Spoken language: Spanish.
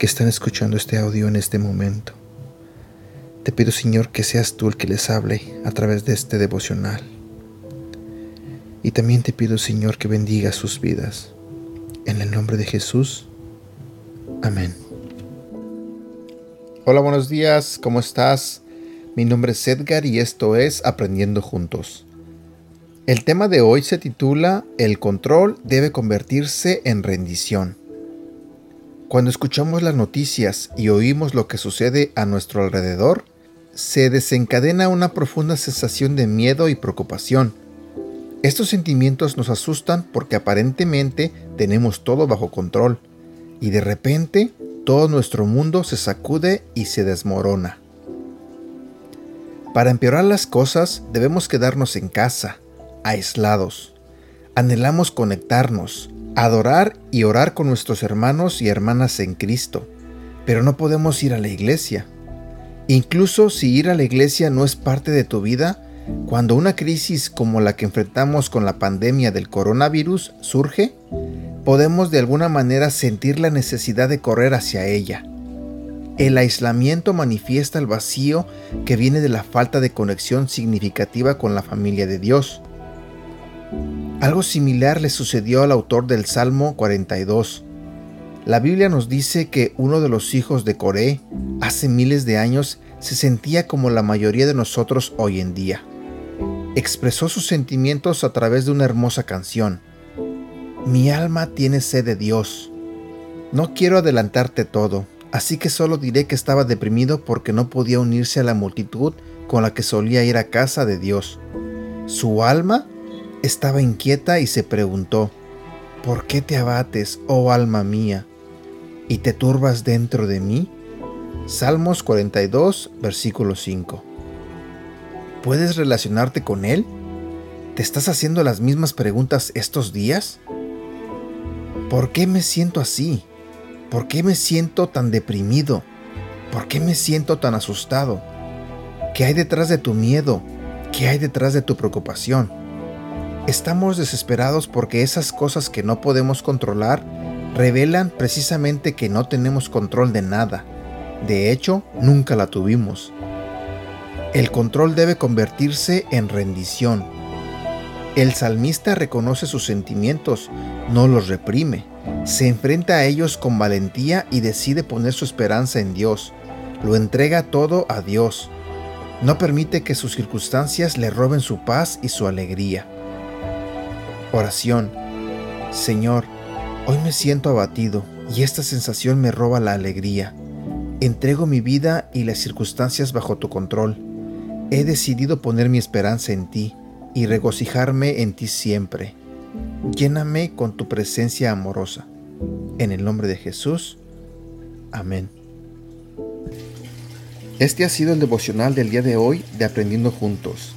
que están escuchando este audio en este momento. Te pido, Señor, que seas tú el que les hable a través de este devocional. Y también te pido, Señor, que bendiga sus vidas. En el nombre de Jesús. Amén. Hola, buenos días, ¿cómo estás? Mi nombre es Edgar y esto es Aprendiendo Juntos. El tema de hoy se titula El control debe convertirse en rendición. Cuando escuchamos las noticias y oímos lo que sucede a nuestro alrededor, se desencadena una profunda sensación de miedo y preocupación. Estos sentimientos nos asustan porque aparentemente tenemos todo bajo control y de repente todo nuestro mundo se sacude y se desmorona. Para empeorar las cosas debemos quedarnos en casa, aislados. Anhelamos conectarnos, adorar y orar con nuestros hermanos y hermanas en Cristo, pero no podemos ir a la iglesia. Incluso si ir a la iglesia no es parte de tu vida, cuando una crisis como la que enfrentamos con la pandemia del coronavirus surge, podemos de alguna manera sentir la necesidad de correr hacia ella. El aislamiento manifiesta el vacío que viene de la falta de conexión significativa con la familia de Dios. Algo similar le sucedió al autor del Salmo 42. La Biblia nos dice que uno de los hijos de Coré, hace miles de años, se sentía como la mayoría de nosotros hoy en día. Expresó sus sentimientos a través de una hermosa canción. Mi alma tiene sed de Dios. No quiero adelantarte todo, así que solo diré que estaba deprimido porque no podía unirse a la multitud con la que solía ir a casa de Dios. Su alma estaba inquieta y se preguntó, ¿por qué te abates, oh alma mía, y te turbas dentro de mí? Salmos 42, versículo 5. ¿Puedes relacionarte con Él? ¿Te estás haciendo las mismas preguntas estos días? ¿Por qué me siento así? ¿Por qué me siento tan deprimido? ¿Por qué me siento tan asustado? ¿Qué hay detrás de tu miedo? ¿Qué hay detrás de tu preocupación? Estamos desesperados porque esas cosas que no podemos controlar revelan precisamente que no tenemos control de nada. De hecho, nunca la tuvimos. El control debe convertirse en rendición, el salmista reconoce sus sentimientos, no los reprime. Se enfrenta a ellos con valentía y decide poner su esperanza en Dios. Lo entrega todo a Dios. No permite que sus circunstancias le roben su paz y su alegría. Oración. Señor, hoy me siento abatido y esta sensación me roba la alegría. Entrego mi vida y las circunstancias bajo tu control. He decidido poner mi esperanza en ti y regocijarme en ti siempre. Lléname con tu presencia amorosa. En el nombre de Jesús. Amén. Este ha sido el devocional del día de hoy de Aprendiendo Juntos.